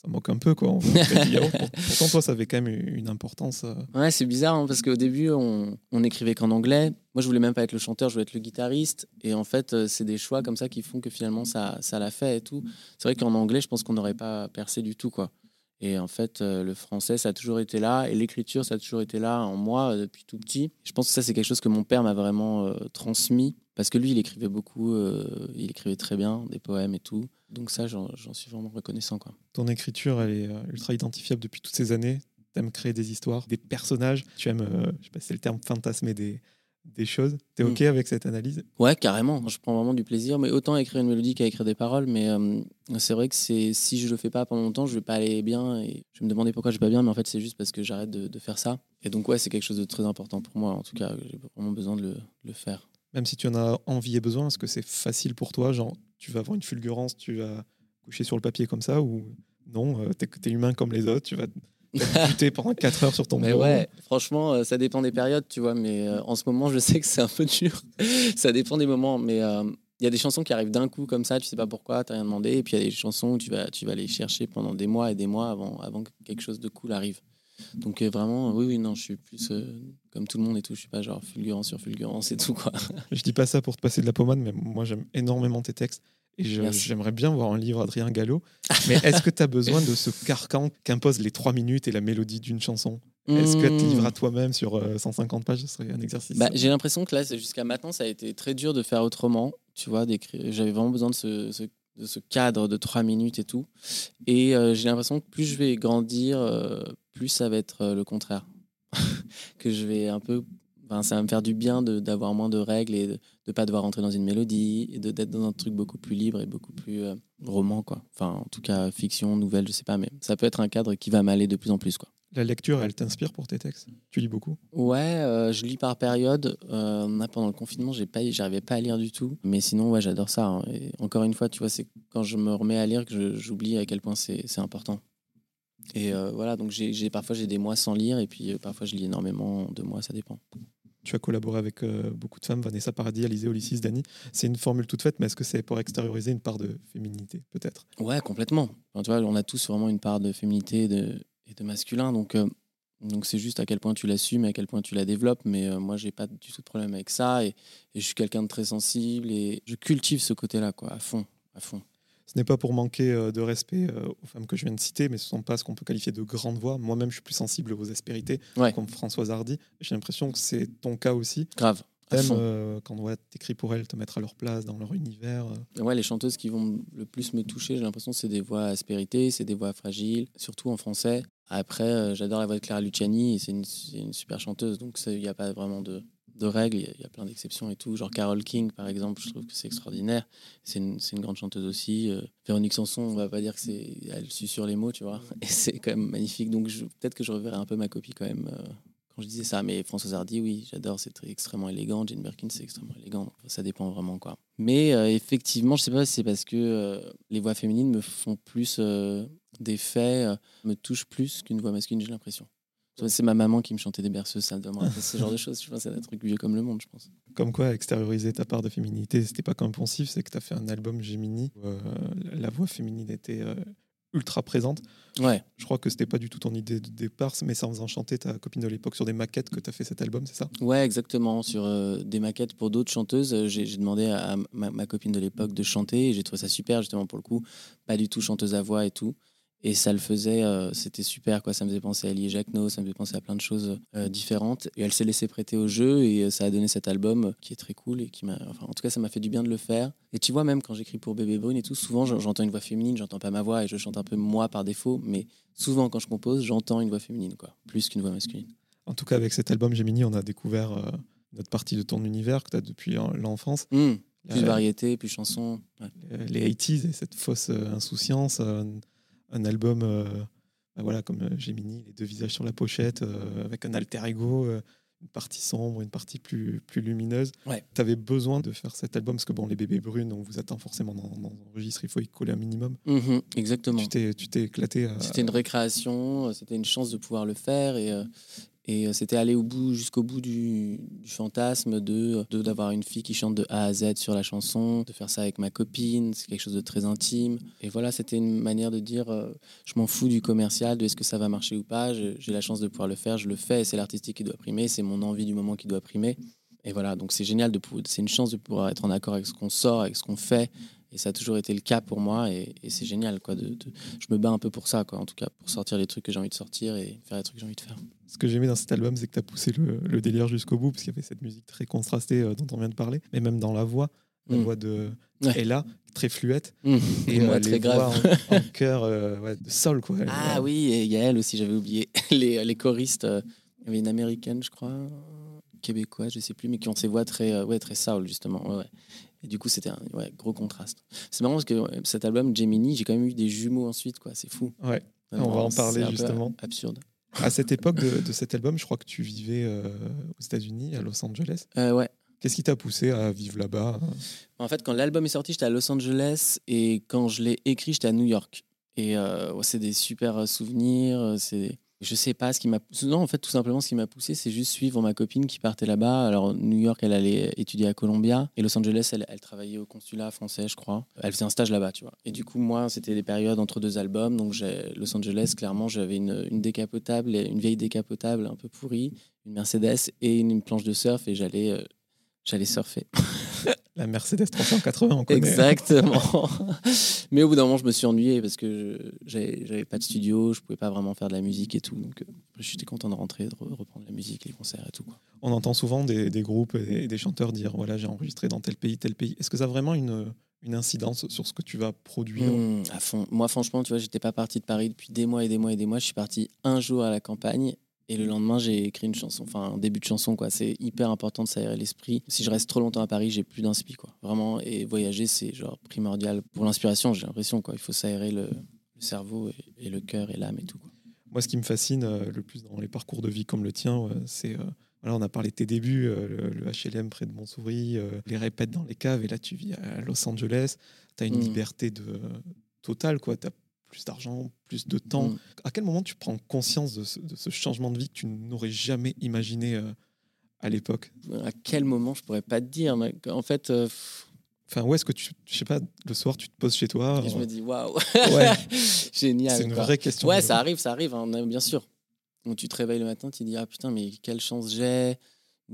S2: ça moque un peu. Quoi. On fait Pourtant, toi, ça avait quand même une importance. euh,
S1: Ouais, c'est bizarre hein, parce qu'au début, on, on écrivait qu'en anglais. Moi, je voulais même pas être le chanteur, je voulais être le guitariste. Et en fait, euh, c'est des choix comme ça qui font que finalement, ça, ça l'a fait et tout. C'est vrai qu'en anglais, je pense qu'on n'aurait pas percé du tout, quoi. Et en fait, euh, le français, ça a toujours été là. Et l'écriture, ça a toujours été là en moi euh, depuis tout petit. Je pense que ça, c'est quelque chose que mon père m'a vraiment euh, transmis. Parce que lui, il écrivait beaucoup, il écrivait très bien, des poèmes et tout. Donc ça, j'en suis vraiment reconnaissant,
S2: ton écriture, elle est ultra identifiable depuis toutes ces années. Tu aimes créer des histoires, des personnages. Tu aimes, euh, je sais pas si c'est le terme, fantasmer des, des choses. Tu es
S1: Mm.
S2: OK avec cette analyse?
S1: Ouais, carrément. Je prends vraiment du plaisir, mais autant à écrire une mélodie qu'à écrire des paroles. Mais euh, c'est vrai que c'est si je le fais pas pendant longtemps, je vais pas aller bien et je vais me demander pourquoi je vais pas bien. Mais en fait, c'est juste parce que j'arrête de, de faire ça. Et donc ouais, c'est quelque chose de très important pour moi. En tout cas, j'ai vraiment besoin de le, de le faire.
S2: Même si tu en as envie et besoin, est-ce que c'est facile pour toi? Genre, tu vas avoir une fulgurance, tu vas coucher sur le papier comme ça ou non? Euh, T'es es humain comme les autres, tu vas buter pendant 4 heures sur ton
S1: Mais
S2: bureau.
S1: ouais, franchement, euh, ça dépend des périodes, tu vois. Mais euh, en ce moment, je sais que c'est un peu dur. ça dépend des moments. Mais euh, il y a des chansons qui arrivent d'un coup comme ça, tu sais pas pourquoi, t'as rien demandé. Et puis il y a des chansons où tu vas, tu vas les chercher pendant des mois et des mois avant, avant que quelque chose de cool arrive. Donc euh, vraiment, oui, oui, non, je suis plus euh, comme tout le monde et tout. Je suis pas genre fulgurant sur fulgurance et tout, quoi.
S2: Je dis pas ça pour te passer de la pommade, mais moi j'aime énormément tes textes. Et j'aimerais bien voir un livre Adrien Gallo. Mais est-ce que tu as besoin de ce carcan qu'imposent les 3 minutes et la mélodie d'une chanson? Est-ce que te livrer à toi-même sur euh, 150 pages, ce serait un exercice?
S1: Bah, j'ai l'impression que là, jusqu'à maintenant, ça a été très dur de faire autrement. Tu vois. J'avais vraiment besoin de ce, ce- de ce cadre de trois minutes et tout. Et euh, j'ai l'impression que plus je vais grandir, euh, plus ça va être euh, le contraire. que je vais un peu. Enfin, ça va me faire du bien d'avoir moins de règles et de ne pas devoir rentrer dans une mélodie et d'être dans un truc beaucoup plus libre et beaucoup plus euh, roman, quoi. Enfin, en tout cas, fiction, nouvelle, je sais pas, mais ça peut être un cadre qui va m'aller de plus en plus, quoi.
S2: La lecture, elle t'inspire pour tes textes? Tu lis beaucoup?
S1: Ouais, euh, je lis par période. Euh, pendant le confinement, j'ai pas, j'arrivais pas à lire du tout. Mais sinon, ouais, j'adore ça. hein. Et encore une fois, tu vois, c'est quand je me remets à lire que j'oublie à quel point c'est important. Et euh, voilà, donc j'ai parfois j'ai des mois sans lire et puis parfois je lis énormément, deux mois, ça dépend.
S2: Tu as collaboré avec euh, beaucoup de femmes, Vanessa Paradis, Alizé Olysses, Dani. C'est une formule toute faite, mais est-ce que c'est pour extérioriser une part de féminité, peut-être?
S1: Ouais, complètement. Tu vois, on a tous vraiment une part de féminité et de, et de masculin, donc euh, donc c'est juste à quel point tu l'assumes et à quel point tu la développes. Mais euh, moi, j'ai pas du tout de problème avec ça et, et je suis quelqu'un de très sensible et je cultive ce côté-là, quoi, à fond, à fond.
S2: Ce n'est pas pour manquer euh, de respect euh, aux femmes que je viens de citer, mais ce ne sont pas ce qu'on peut qualifier de grandes voix. Moi-même, je suis plus sensible aux aspérités,
S1: Ouais.
S2: comme Françoise Hardy. J'ai l'impression que c'est ton cas aussi.
S1: Grave.
S2: T'aimes euh, quand ouais, t'écris pour elles, te mettre à leur place, dans leur univers.
S1: Ouais, les chanteuses qui vont le plus me toucher, j'ai l'impression que c'est des voix aspérités, c'est des voix fragiles, surtout en français. Après, euh, j'adore la voix de Clara Luciani, et c'est une, c'est une super chanteuse, donc il n'y a pas vraiment de, de règles, il y a- il y, a plein d'exceptions et tout. Genre Carole King, par exemple, je trouve que c'est extraordinaire. C'est une, grande chanteuse aussi. Euh, Véronique Sanson, on va pas dire que c'est. Elle suit sur les mots, tu vois, et c'est quand même magnifique. Donc peut-être que je reverrai un peu ma copie quand même. euh, quand je disais ça, mais Françoise Hardy, oui, j'adore, c'est extrêmement élégant. Jane Birkin, c'est extrêmement élégant. Donc, ça dépend vraiment, quoi. Mais euh, effectivement, je sais pas si c'est parce que euh, les voix féminines me font plus euh, me touchent plus qu'une voix masculine, j'ai l'impression. C'est ma maman qui me chantait des berceuses, ça doit me rappeler ce genre de choses. Je pense c'est un truc vieux comme le monde, je pense.
S2: Comme quoi, extérioriser ta part de féminité, c'était pas poncif, c'est que tu as fait un album Gemini où euh, la voix féminine était euh, ultra présente.
S1: Ouais.
S2: Je crois que c'était pas du tout ton idée de départ, mais ça en faisant chanter ta copine de l'époque sur des maquettes que tu as fait cet album, c'est ça?
S1: Ouais, exactement. Sur euh, des maquettes pour d'autres chanteuses, j'ai j'ai demandé à ma, ma copine de l'époque de chanter et j'ai trouvé ça super, justement, pour le coup. Pas du tout chanteuse à voix et tout. Et ça le faisait, euh, c'était super, quoi. Ça me faisait penser à Lie Jacquenot, ça me faisait penser à plein de choses euh, différentes. Et elle s'est laissée prêter au jeu et euh, ça a donné cet album qui est très cool et qui m'a. Enfin, en tout cas, ça m'a fait du bien de le faire. Et tu vois, même quand j'écris pour Bébé Brune et tout, souvent j'en- j'entends une voix féminine, j'entends pas ma voix et je chante un peu moi par défaut. Mais souvent, quand je compose, j'entends une voix féminine, quoi. Plus qu'une voix masculine.
S2: En tout cas, avec cet album Gemini, on a découvert euh, notre partie de ton univers que tu as depuis l'enfance.
S1: Hmm. Plus variété, plus chanson. Ouais.
S2: euh, les 80s et cette fausse insouciance. Un album, euh, bah voilà, comme euh, Gemini, les deux visages sur la pochette, euh, avec un alter ego, une partie sombre, une partie plus, plus lumineuse.
S1: Ouais.
S2: Tu avais besoin de faire cet album parce que bon, les bébés brunes, on vous attend forcément dans, dans registre, il faut y coller un minimum.
S1: Mhm, exactement.
S2: Tu t'es, éclaté. à-
S1: C'était une récréation, c'était une chance de pouvoir le faire et, euh, et euh, c'était aller au bout, jusqu'au bout du, fantasme de d'avoir une fille qui chante de A à Z sur la chanson, de faire ça avec ma copine, c'est quelque chose de très intime. Et voilà, c'était une manière de dire euh, je m'en fous du commercial, de est-ce que ça va marcher ou pas, j'ai la chance de pouvoir le faire, je le fais, c'est l'artistique qui doit primer, c'est mon envie du moment qui doit primer. Et voilà, donc c'est génial, c'est une chance de pouvoir être en accord avec ce qu'on sort, avec ce qu'on fait. Et ça a toujours été le cas pour moi, et, et c'est génial, quoi. De, de- je me bats un peu pour ça, quoi, en tout cas, pour sortir les trucs que j'ai envie de sortir et faire les trucs que j'ai envie de faire.
S2: Ce que j'aimais dans cet album, c'est que tu as poussé le, le délire jusqu'au bout, parce qu'il y avait cette musique très contrastée euh, dont on vient de parler, mais même dans la voix, la
S1: Mm.
S2: voix de
S1: Ouais.
S2: Ella, très fluette,
S1: Mmh.
S2: et
S1: moi,
S2: euh,
S1: très
S2: les
S1: grave.
S2: voix en, en chœur euh, ouais, de sol. Quoi.
S1: Ah oui, et Yael aussi, j'avais oublié. Les, les choristes, euh, il y avait une américaine, je crois, québécoise, je sais plus, mais qui ont ces voix très, euh, ouais, très soul, justement. Ouais, ouais. Et du coup, c'était un ouais, gros contraste. C'est marrant parce que cet album, Gemini, j'ai quand même eu des jumeaux ensuite, quoi. C'est fou.
S2: Ouais.
S1: Vraiment,
S2: On va en parler, justement.
S1: Absurde.
S2: À cette époque de, de cet album, je crois que tu vivais euh, aux États-Unis, à Los Angeles.
S1: Euh, ouais.
S2: Qu'est-ce qui t'a poussé à vivre là-bas
S1: En fait, quand l'album est sorti, j'étais à Los Angeles et quand je l'ai écrit, j'étais à New York. Et euh, ouais, c'est des super souvenirs. C'est, je sais pas ce qui m'a. Non, en fait, tout simplement, ce qui m'a poussé, c'est juste suivre ma copine qui partait là-bas. Alors, New York, elle allait étudier à Columbia et Los Angeles, elle, travaillait au consulat français, je crois. Elle faisait un stage là-bas, tu vois. Et du coup, moi, c'était des périodes entre deux albums. Donc, Los Angeles, clairement, j'avais une, décapotable, une vieille décapotable un peu pourrie, une Mercedes et une, une planche de surf et j'allais. euh, J'allais surfer.
S2: La Mercedes 380, on connaît.
S1: Exactement. Mais au bout d'un moment, je me suis ennuyé parce que j'avais pas de studio, je pouvais pas vraiment faire de la musique et tout. Donc, euh, j'étais content de rentrer, de re- reprendre la musique, les concerts et tout.
S2: On entend souvent des, des groupes et des chanteurs dire voilà, j'ai enregistré dans tel pays, tel pays. Est-ce que ça a vraiment une, une incidence sur ce que tu vas produire?
S1: Mmh, à fond. Moi, franchement, tu vois, j'étais pas parti de Paris depuis des mois et des mois et des mois. Je suis parti un jour à la campagne. Et le lendemain, j'ai écrit une chanson, enfin un début de chanson, quoi. C'est hyper important de s'aérer l'esprit. Si je reste trop longtemps à Paris, j'ai plus d'inspi, quoi. Vraiment. Et voyager, c'est genre primordial pour l'inspiration, j'ai l'impression, quoi. Il faut s'aérer le, le cerveau et, et le cœur et l'âme et tout, quoi.
S2: Moi, ce qui me fascine euh, le plus dans les parcours de vie comme le tien, euh, c'est. euh, voilà, on a parlé de tes débuts, euh, le, le HLM près de Montsouris, les répètes dans les caves, et là, tu vis à Los Angeles. Tu as une
S1: Mm.
S2: liberté de, totale, quoi. Tu plus d'argent, plus de temps.
S1: Mm.
S2: À quel moment tu prends conscience de ce, de ce changement de vie que tu n'aurais jamais imaginé euh, à l'époque?
S1: À quel moment, je pourrais pas te dire. mais en fait, euh,
S2: Enfin, où est-ce que tu, je sais pas, le soir, tu te poses chez toi
S1: je
S2: euh,
S1: me dis waouh,
S2: Ouais.
S1: génial.
S2: C'est une
S1: quoi.
S2: vraie question.
S1: Ouais, ça arrive, ça arrive, hein, bien sûr. Donc tu te réveilles le matin, tu te dis ah putain mais quelle chance j'ai.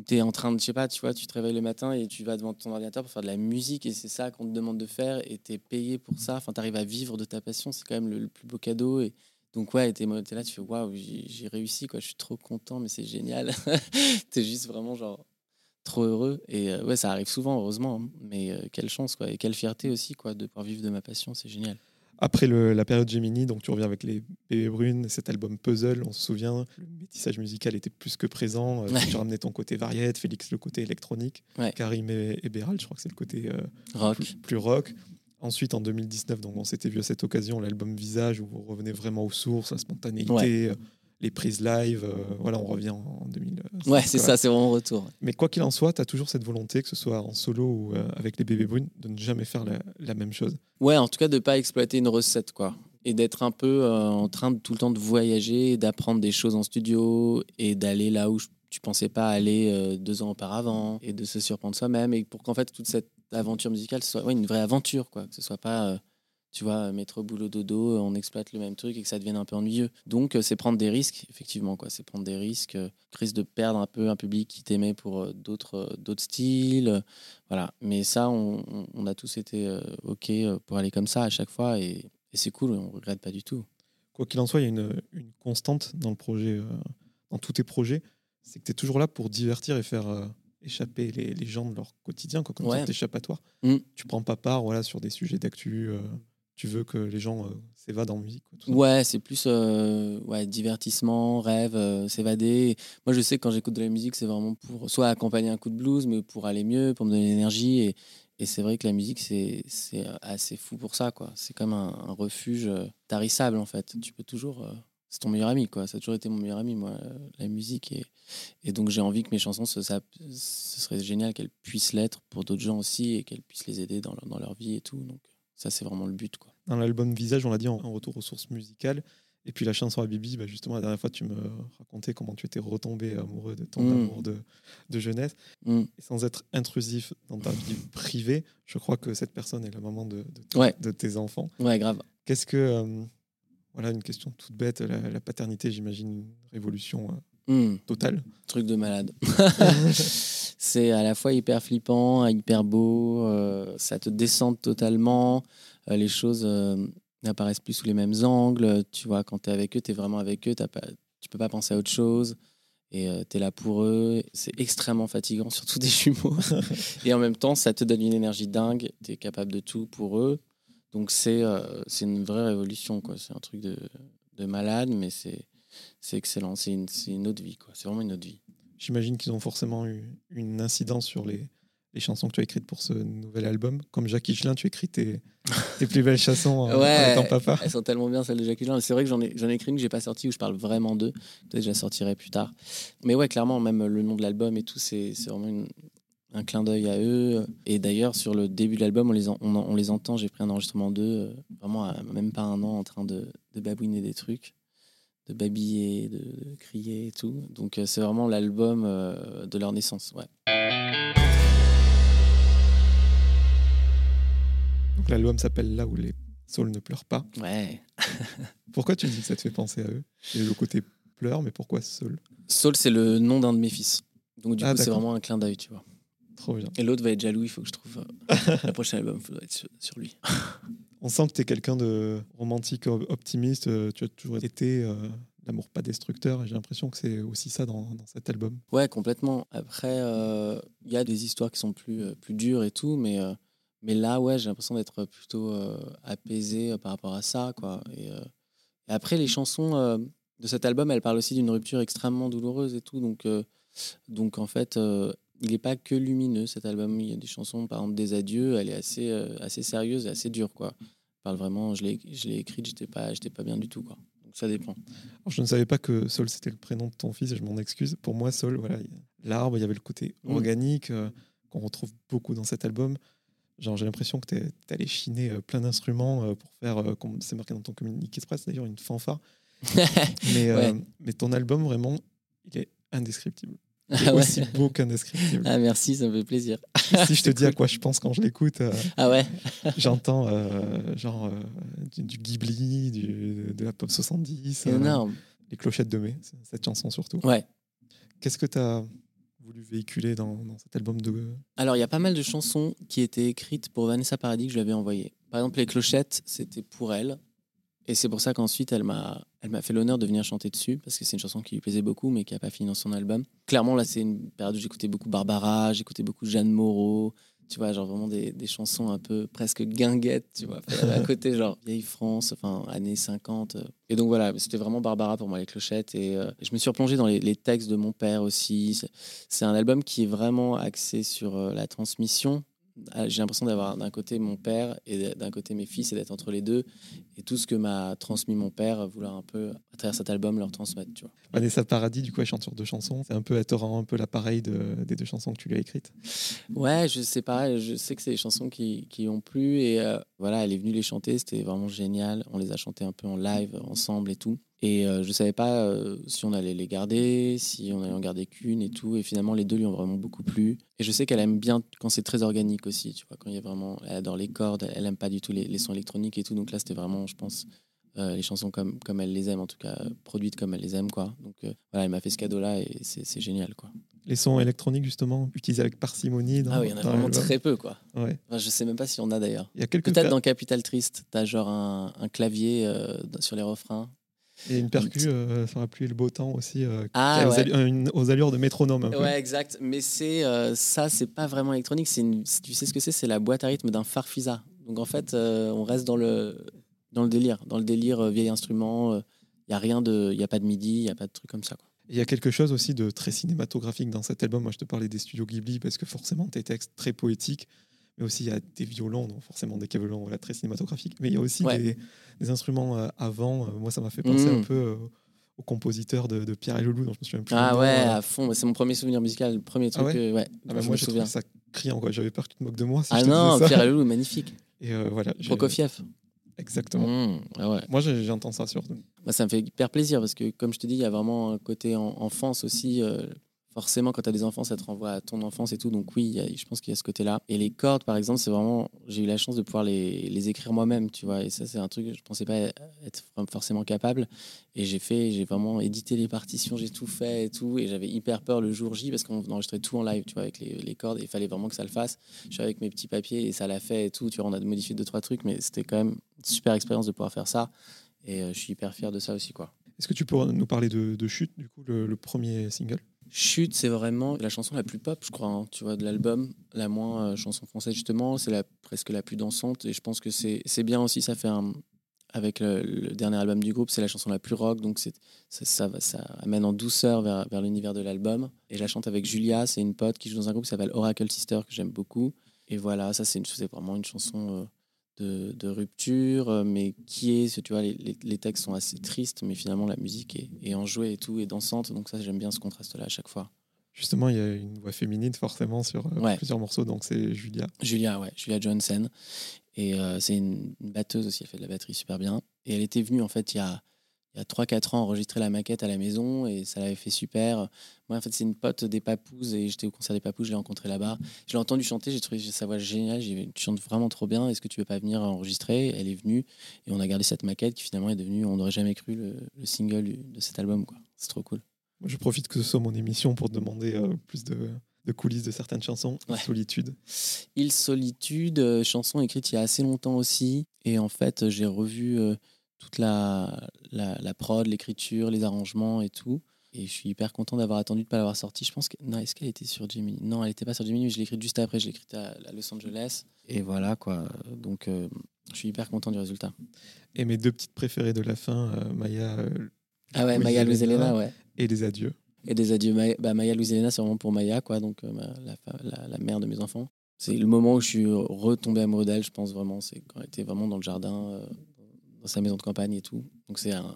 S1: Tu es en train de, je sais pas, tu vois, tu te réveilles le matin et tu vas devant ton ordinateur pour faire de la musique et c'est ça qu'on te demande de faire et tu es payé pour ça. Enfin, tu arrives à vivre de ta passion, c'est quand même le, plus beau cadeau. Et donc ouais, tu es, là, tu fais waouh, j'ai j'ai réussi, quoi, je suis trop content, mais c'est génial. tu es juste vraiment genre trop heureux et euh, ouais, ça arrive souvent, heureusement, hein. mais euh, quelle chance, quoi, et quelle fierté aussi, quoi, de pouvoir vivre de ma passion, c'est génial.
S2: Après le- la période Gemini, donc tu reviens avec les bébés brunes, cet album Puzzle, on se souvient, le métissage musical était plus que présent. Euh,
S1: Ouais.
S2: Tu ramenais ton côté variette, Félix le côté électronique,
S1: Ouais.
S2: Karim et, et Béral, je crois que c'est le côté euh,
S1: Rock.
S2: plus, plus rock. Ensuite, en 2019, donc on s'était vu à cette occasion, l'album Visage, où vous revenez vraiment aux sources, à la spontanéité,
S1: Ouais.
S2: Les prises live. euh, voilà, on revient en 2000. euh,
S1: Ouais, c'est ça, c'est vraiment retour.
S2: Mais quoi qu'il en soit, tu as toujours cette volonté, que ce soit en solo ou euh, avec les bébés brunes, de ne jamais faire la, la même chose.
S1: Ouais, en tout cas, de pas exploiter une recette, quoi. Et d'être un peu euh, en train de tout le temps de voyager, d'apprendre des choses en studio et d'aller là où je- tu pensais pas aller euh, deux ans auparavant et de se surprendre soi-même et pour qu'en fait toute cette aventure musicale soit ouais, une vraie aventure, quoi. Que ce soit pas, euh, tu vois, métro, boulot, dodo, on exploite le même truc et que ça devienne un peu ennuyeux. Donc, euh, c'est prendre des risques, effectivement, quoi. C'est prendre des risques, euh, risque de perdre un peu un public qui t'aimait pour euh, d'autres d'autres styles. voilà. Mais ça, on, on, a tous été OK pour aller comme ça à chaque fois et, et c'est cool, on regrette pas du tout.
S2: Quoi qu'il en soit, il y a une, une, constante dans le projet, dans tous tes projets, c'est que tu es toujours là pour divertir et faire échapper les, les, gens de leur quotidien, quoi, comme ouais. échappatoire. Mm. Tu prends pas part voilà, sur des sujets d'actu tu veux que les gens euh, s'évadent en musique.
S1: ouais, c'est plus euh, ouais, divertissement, rêve, euh, s'évader. Moi, je sais que quand j'écoute de la musique, c'est vraiment pour soit accompagner un coup de blues, mais pour aller mieux, pour me donner l'énergie. Et, c'est vrai que la musique, c'est assez fou pour ça. quoi. C'est comme un, refuge tarissable, en fait. Tu peux toujours. c'est ton meilleur ami, quoi. Ça a toujours été mon meilleur ami, moi, la musique. Et, donc, j'ai envie que mes chansons, ça, ce serait génial qu'elles puissent l'être pour d'autres gens aussi et qu'elles puissent les aider dans, dans leur vie et tout. Donc, ça, c'est vraiment le but. Quoi.
S2: Dans l'album Visage, on l'a dit, en, retour aux sources musicales. Et puis la chanson à Bibi, bah justement, la dernière fois, tu me racontais comment tu étais retombé amoureux de ton mm. amour de, de jeunesse. Mm. Et sans être intrusif dans ta vie privée, je crois que cette personne est la maman de, de, tes enfants.
S1: Ouais, grave.
S2: Qu'est-ce que. Euh, voilà, une question toute bête. La, paternité, j'imagine, une révolution euh, mm. totale.
S1: Truc de malade. c'est à la fois hyper flippant, hyper beau, euh, ça te descend totalement, euh, les choses euh, n'apparaissent plus sous les mêmes angles, tu vois, quand tu es avec eux, tu es vraiment avec eux, pas, tu peux pas penser à autre chose, et tu es là pour eux, c'est extrêmement fatigant, surtout des jumeaux, et en même temps, ça te donne une énergie dingue, tu es capable de tout pour eux, donc c'est c'est une vraie révolution, quoi. c'est un truc de, de malade, mais c'est excellent, c'est une, une autre vie, c'est vraiment une autre vie.
S2: J'imagine qu'ils ont forcément eu une incidence sur les, les, chansons que tu as écrites pour ce nouvel album. Comme Jacques Higelin, tu écris tes, tes plus belles chansons
S1: en, ouais, étant papa. Elles sont tellement bien, celles de Jacques Higelin. C'est vrai que j'en ai, ai écrit une que j'ai pas sortie où je parle vraiment d'eux. Peut-être que je la sortirai plus tard. Mais ouais, clairement, même le nom de l'album et tout, c'est, c'est vraiment un clin d'œil à eux. Et d'ailleurs, sur le début de l'album, on les, on, on, les entend. J'ai pris un enregistrement d'eux, euh, vraiment même pas un an, en train de, de babouiner des trucs de babiller, de, crier et tout. Donc euh, c'est vraiment l'album euh, de leur naissance. Ouais.
S2: Donc l'album s'appelle Là où les saules ne pleurent pas.
S1: Ouais.
S2: pourquoi tu dis que ça te fait penser à eux? Et le côté pleure, mais pourquoi Saul
S1: Saul, c'est le nom d'un de mes fils. Donc du ah, coup, c'est vraiment un clin d'œil, tu vois.
S2: Trop bien.
S1: Et l'autre va être jaloux, il faut que je trouve euh, le prochain album, il faudra être sur, lui.
S2: On sent que tu es quelqu'un de romantique, optimiste. Euh, tu as toujours été euh, l'amour pas destructeur. Et j'ai l'impression que c'est aussi ça dans, cet album.
S1: Ouais, complètement. Après, il y a des histoires qui sont plus, dures et tout, mais, là, ouais, j'ai l'impression d'être plutôt apaisé par rapport à ça. Quoi. Et, après, les chansons de cet album, elles parlent aussi d'une rupture extrêmement douloureuse et tout. Donc en fait, il n'est pas que lumineux cet album. Il y a des chansons, par exemple Des Adieux, elle est assez, euh, assez sérieuse et assez dure. Quoi. parle vraiment, je l'ai écrite, j'étais pas, pas bien du tout. Quoi. Donc ça dépend.
S2: je ne savais pas que Sol c'était le prénom de ton fils et je m'en excuse. Pour moi, Sol, voilà, l'arbre, il y avait le côté mm. organique euh, qu'on retrouve beaucoup dans cet album. Genre, j'ai l'impression que tu es, allé chiner euh, plein d'instruments pour faire, comme c'est marqué dans ton communiqué express d'ailleurs, une fanfare. mais, mais ton album, vraiment, il est indescriptible. Ah aussi beau qu'indescriptible.
S1: Ah merci, ça me fait plaisir.
S2: si je te dis à quoi je pense quand je l'écoute, euh,
S1: ah ouais
S2: j'entends euh, genre euh, du, Ghibli, du, de la pop 70,
S1: énorme.
S2: les clochettes de mai, cette chanson surtout.
S1: Ouais.
S2: Qu'est-ce que tu as voulu véhiculer dans, dans, cet album de
S1: Alors il y a pas mal de chansons qui étaient écrites pour Vanessa Paradis que je lui avais envoyées. Par exemple les clochettes, c'était pour elle. Et c'est pour ça qu'ensuite, elle m'a, elle m'a fait l'honneur de venir chanter dessus, parce que c'est une chanson qui lui plaisait beaucoup, mais qui n'a pas fini dans son album. Clairement, là, c'est une période où j'écoutais beaucoup Barbara, j'écoutais beaucoup Jeanne Moreau, tu vois, genre vraiment des, des chansons un peu presque guinguettes, tu vois, à côté, genre vieille France, enfin, années 50. Et donc voilà, c'était vraiment Barbara pour moi, les clochettes. Et euh, je me suis replongé dans les, textes de mon père aussi. C'est un album qui est vraiment axé sur euh, la transmission j'ai l'impression d'avoir d'un côté mon père et d'un côté mes fils et d'être entre les deux. Et tout ce que m'a transmis mon père vouloir un peu à travers cet album leur transmettre tu vois.
S2: Vanessa Paradis du coup elle chante sur deux chansons. C'est un peu elle te rend un peu l'appareil de, des deux chansons que tu lui as écrites.
S1: Ouais je sais pas je sais que c'est des chansons qui, qui ont plu et euh, voilà elle est venue les chanter. C'était vraiment génial. On les a chantées un peu en live ensemble et tout Et euh, je savais pas euh, si on allait les garder, si on allait en garder qu'une et tout. Et finalement, les deux lui ont vraiment beaucoup plu. Et je sais qu'elle aime bien quand c'est très organique aussi. Tu vois, quand il y a vraiment, elle adore les cordes, elle aime pas du tout les, les sons électroniques et tout. Donc là, c'était vraiment, je pense, euh, les chansons comme, comme elle les aime, en tout cas, produites comme elle les aime, quoi. Donc voilà, elle m'a fait ce cadeau-là et c'est génial, quoi.
S2: Les sons électroniques, justement, utilisés avec parcimonie. Dans,
S1: ah oui, il y en a vraiment très peu, quoi.
S2: Ouais.
S1: Enfin, je sais même pas si on a d'ailleurs. Peut-être dans Capital Triste, t'as genre un, un clavier sur les refrains.
S2: Et une percu euh, sur la pluie et le beau temps aussi, euh,
S1: Ah,
S2: aux, allures de métronome. Un peu.
S1: Ouais, exact. Mais c'est euh, ça, c'est pas vraiment électronique. C'est une- tu sais ce que c'est? C'est la boîte à rythme d'un farfisa. Donc en fait, euh, on reste dans le dans le délire, dans le délire euh, vieil instrument. Il y a rien de, il y a pas de midi, il y a pas de truc comme ça. Quoi.
S2: Il y a quelque chose aussi de très cinématographique dans cet album. Moi, je te parlais des studios Ghibli parce que forcément, tes textes très poétiques, mais aussi il y a des violons, donc forcément des violons voilà, très cinématographiques. Mais il y a aussi
S1: Ouais.
S2: des, des instruments euh, avant. Euh, moi, ça m'a fait penser
S1: Mm.
S2: un peu euh, au compositeur de, de Pierre et Loulou, dont je me souviens plus.
S1: Ah ouais, à fond. C'est mon premier souvenir musical, le premier truc.
S2: ouais
S1: euh, ouais,
S2: Ah bah,
S1: je
S2: moi,
S1: souviens.
S2: trouvé ça criant. quoi. J'avais peur que tu te moques de moi. Si
S1: Ah
S2: je
S1: non. Pierre et Loulou, magnifique.
S2: Et euh, voilà.
S1: Prokofiev.
S2: Exactement.
S1: Mmh, ah ouais.
S2: Moi, j'entends ça sur.
S1: Moi, ça me fait hyper plaisir parce que, comme je te dis, il y a vraiment un côté en- enfance aussi. euh, forcément, quand tu as des enfants, ça te renvoie à ton enfance et tout. Donc, oui, je pense qu'il y a ce côté-là. Et les cordes, par exemple, c'est vraiment. J'ai eu la chance de pouvoir les, écrire moi-même, tu vois. Et ça, c'est un truc que je pensais pas être forcément capable. Et j'ai fait, j'ai vraiment édité les partitions, j'ai tout fait et tout. Et j'avais hyper peur le jour J parce qu'on enregistrait tout en live, tu vois, avec les, cordes. Et il fallait vraiment que ça le fasse. Je suis avec mes petits papiers et ça l'a fait et tout. Tu vois, on a modifié deux, trois trucs, mais c'était quand même une super expérience de pouvoir faire ça. Et euh, je suis hyper fier de ça aussi, quoi.
S2: Est-ce que tu peux nous parler de, Chute, du coup, le premier single?
S1: Chute, c'est vraiment la chanson la plus pop, je crois, hein, tu vois, de l'album, la moins euh, chanson française justement, c'est la presque la plus dansante et je pense que c'est bien aussi, ça fait avec le, dernier album du groupe, c'est la chanson la plus rock, donc ça, ça, ça amène en douceur vers, vers l'univers de l'album. Et je la chante avec Julia, c'est une pote qui joue dans un groupe qui s'appelle Oracle Sister que j'aime beaucoup. Et voilà, ça c'est vraiment une chanson euh, de, de rupture, euh, mais qui est, tu vois, les, les- les textes sont assez tristes, mais finalement la musique est, est enjouée et tout, et dansante, donc ça j'aime bien ce contraste-là à chaque fois.
S2: Justement, il y a une voix féminine forcément sur euh,
S1: Ouais.
S2: plusieurs morceaux, donc c'est Julia.
S1: Julia, ouais, Julia Johnson. Et euh, c'est une, une batteuse aussi, elle fait de la batterie super bien. Et elle était venue en fait il y a, il y a 3-4 ans enregistrer la maquette à la maison et ça l'avait fait super. Moi en fait c'est une pote des Papous et j'étais au concert des Papous, je l'ai rencontrée là-bas. Je l'ai entendu chanter, j'ai trouvé sa voix géniale, j'ai tu chantes vraiment trop bien, est-ce que tu veux pas venir enregistrer? Elle est venue et on a gardé cette maquette qui finalement est devenue, on n'aurait jamais cru, le, le single de cet album. quoi. C'est trop cool.
S2: Moi, je profite que ce soit mon émission pour te demander euh, plus de, de coulisses de certaines chansons.
S1: Ouais.
S2: Solitude.
S1: Il Solitude, euh, chanson écrite il y a assez longtemps aussi. Et en fait, j'ai revu euh, toute la, la, la prod, l'écriture, les arrangements et tout. Et je suis hyper content d'avoir attendu de ne pas l'avoir sortie. Je pense que. Non, est-ce qu'elle était sur Gemini? Non, elle n'était pas sur Gemini, mais je l'ai écrite juste après. Je l'ai écrite à, à Los Angeles. Et voilà, quoi. Donc, euh, je suis hyper content du résultat.
S2: Et mes deux petites préférées de la fin, euh, Maya euh,
S1: Ah ouais,
S2: Louise
S1: Maya ouais.
S2: et les adieux.
S1: Et des adieux. Maya, bah, Maya c'est vraiment pour Maya, quoi. Donc, euh, ma- la, fa- la, la mère de mes enfants. C'est le moment où je suis retombé amoureux d'elle, je pense vraiment. C'est quand elle était vraiment dans le jardin, euh, sa maison de campagne et tout. Donc, c'est un,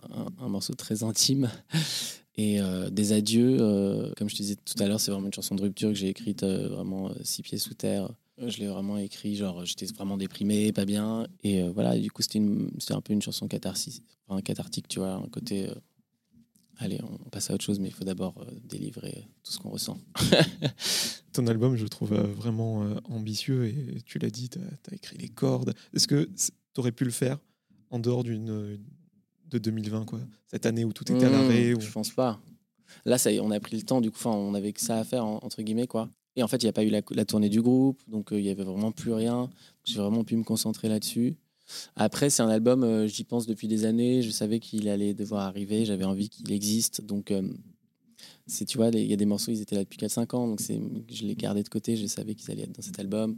S1: morceau très intime. Et euh, des adieux, euh, comme je te disais tout à l'heure, c'est vraiment une chanson de rupture que j'ai écrite euh, vraiment six pieds sous terre. Je l'ai vraiment écrit, genre j'étais vraiment déprimé, pas bien. Et voilà, du coup, c'était un peu une chanson catharsis, enfin, cathartique, tu vois, un côté. allez, on passe à autre chose, mais il faut d'abord délivrer tout ce qu'on ressent.
S2: Ton album, je le trouve vraiment ambitieux et tu l'as dit, tu as, écrit les cordes. Est-ce que tu aurais pu le faire en dehors d'une euh, de 2020, quoi Cette année où tout était à
S1: Mmh,
S2: l'arrêt où-
S1: Je pense pas. Là, ça on a pris le temps, du coup, enfin, on avait que ça à faire, en- entre guillemets, quoi. Et en fait, il n'y a pas eu la, la tournée du groupe, donc euh, il y avait vraiment plus rien. J'ai vraiment pu me concentrer là-dessus. Après, c'est un album, euh, j'y pense depuis des années. Je savais qu'il allait devoir arriver. J'avais envie qu'il existe. Donc, euh, c'est, tu vois, il y a des morceaux, ils étaient là depuis 4-5 ans. Donc, c'est, je les gardais de côté. Je savais qu'ils allaient être dans cet album.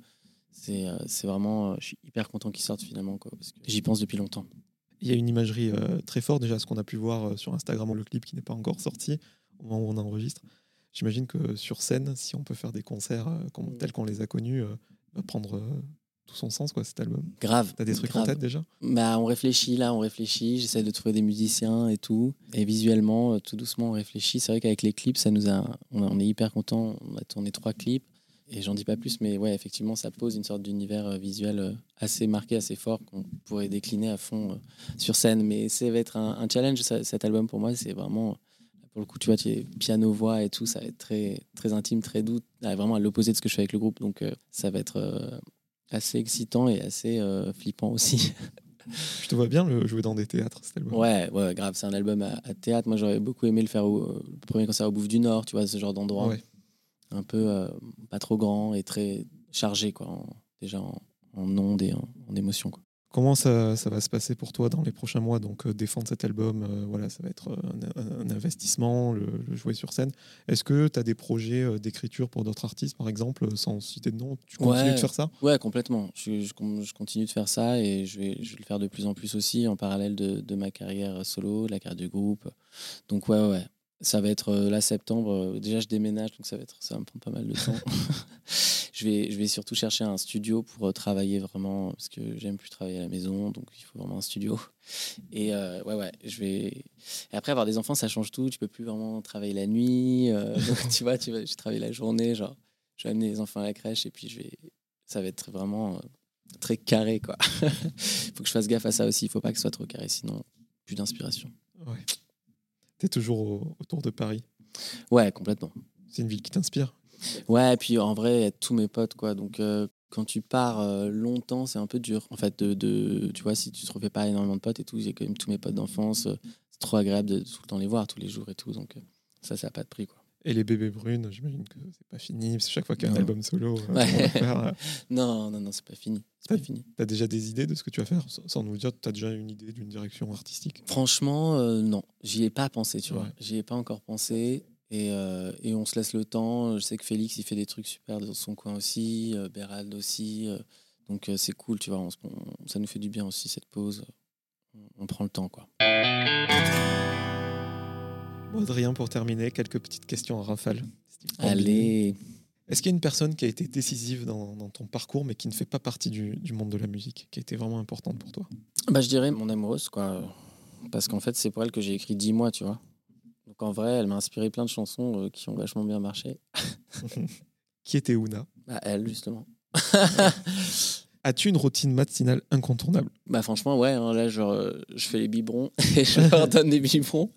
S1: C'est, euh, c'est vraiment, euh, je suis hyper content qu'ils sortent finalement, quoi, parce que j'y pense depuis longtemps.
S2: Il y a une imagerie euh, très forte, déjà, ce qu'on a pu voir sur Instagram, le clip qui n'est pas encore sorti au moment où on enregistre. J'imagine que sur scène, si on peut faire des concerts euh, comme-
S1: Mm.
S2: tels qu'on les a connus, euh, va prendre tout son sens, quoi, cet album.
S1: Grave.
S2: T'as des trucs
S1: grave.
S2: en tête déjà?
S1: Bah, on réfléchit là, on réfléchit. J'essaie de trouver des musiciens et tout. Et visuellement, tout doucement, on réfléchit. C'est vrai qu'avec les clips, ça nous a, on, a- on est hyper content. On a tourné trois clips et j'en dis pas plus, mais ouais, effectivement, ça pose une sorte d'univers euh, visuel euh, assez marqué, assez fort, qu'on pourrait décliner à fond euh, sur scène. Mais ça va être un, un challenge, ça- cet album pour moi. C'est vraiment, pour le coup, tu vois, tu es piano-voix et tout, ça va être très, très intime, très doux, là, vraiment à l'opposé de ce que je fais avec le groupe. Donc, euh, ça va être euh, assez excitant et assez euh, flippant aussi.
S2: Je te vois bien le jouer dans des théâtres, cet album.
S1: ouais, ouais, grave, c'est un album à, à théâtre. Moi, j'aurais beaucoup aimé le faire au le premier concert au Bouffe du Nord, tu vois, ce genre d'endroit
S2: Ouais.
S1: Un peu euh, pas trop grand et très chargé quoi en- déjà en, en ondes et en, en émotions quoi.
S2: Comment ça, ça va se passer pour toi dans les prochains mois? Donc euh, défendre cet album, euh, voilà, ça va être un, investissement, le, le jouer sur scène. Est-ce que tu as des projets d'écriture pour d'autres artistes, par exemple, sans citer de nom? Tu continues
S1: Ouais.
S2: de faire ça?
S1: Ouais complètement je, je, je continue de faire ça et je vais, je vais le faire de plus en plus aussi en parallèle de, de ma carrière solo de la carrière du groupe donc ouais, ouais. Ça va être euh, là septembre euh, déjà je déménage donc ça va être ça va me prendre pas mal de temps. Je vais je vais surtout chercher un studio pour euh, travailler vraiment parce que j'aime plus travailler à la maison donc il faut vraiment un studio. Et euh, ouais ouais je vais et après avoir des enfants ça change tout. Tu peux plus vraiment travailler la nuit euh, donc tu vois tu vas je travaille la journée genre je vais amener les enfants à la crèche et puis je vais ça va être vraiment euh, très carré quoi. Faut que je fasse gaffe à ça aussi. Il faut pas que ce soit trop carré sinon plus d'inspiration.
S2: Ouais. Tu es toujours au- autour de Paris.
S1: ouais complètement
S2: C'est une ville qui t'inspire.
S1: Ouais, et puis en vrai, tous mes potes, quoi. Donc, euh, quand tu pars euh, longtemps, c'est un peu dur. En fait, de, de- tu vois, si tu te refais pas énormément de potes et tout, j'ai quand même tous mes potes d'enfance. euh, c'est trop agréable de tout le temps les voir, tous les jours et tout. Donc, ça, ça n'a pas de prix, quoi.
S2: Et les bébés brunes, j'imagine que c'est pas fini. parce que chaque fois qu'il y a un
S1: Non.
S2: album solo, euh,
S1: Ouais.
S2: on va faire, euh,
S1: Non, non, non, c'est pas fini. C'est pas fini.
S2: T'as déjà des idées de ce que tu vas faire? Sans- nous dire, t'as déjà une idée d'une direction artistique?
S1: Franchement, euh, non. J'y ai pas pensé, tu vois. J'y ai pas encore pensé. Et, euh, et on se laisse le temps. Je sais que Félix, il fait des trucs super dans son coin aussi. euh, Bérald aussi. donc, c'est cool, tu vois. On se- on- ça nous fait du bien aussi, cette pause. On, on prend le temps, quoi.
S2: Bon, Adrien, pour terminer, quelques petites questions à rafale.
S1: Allez.
S2: Est-ce qu'il y a une personne qui a été décisive dans, dans ton parcours, mais qui ne fait pas partie du, du monde de la musique, qui a été vraiment importante pour toi?
S1: Bah, je dirais mon amoureuse, quoi. Parce qu'en fait, c'est pour elle que j'ai écrit 10 mois, tu vois. Donc en vrai, elle m'a inspiré plein de chansons euh, qui ont vachement bien marché.
S2: Qui était Ouna
S1: Bah, elle, justement.
S2: As-tu une routine matinale incontournable?
S1: Bah franchement, ouais, hein, là, genre, euh, je fais les biberons et je leur donne des biberons.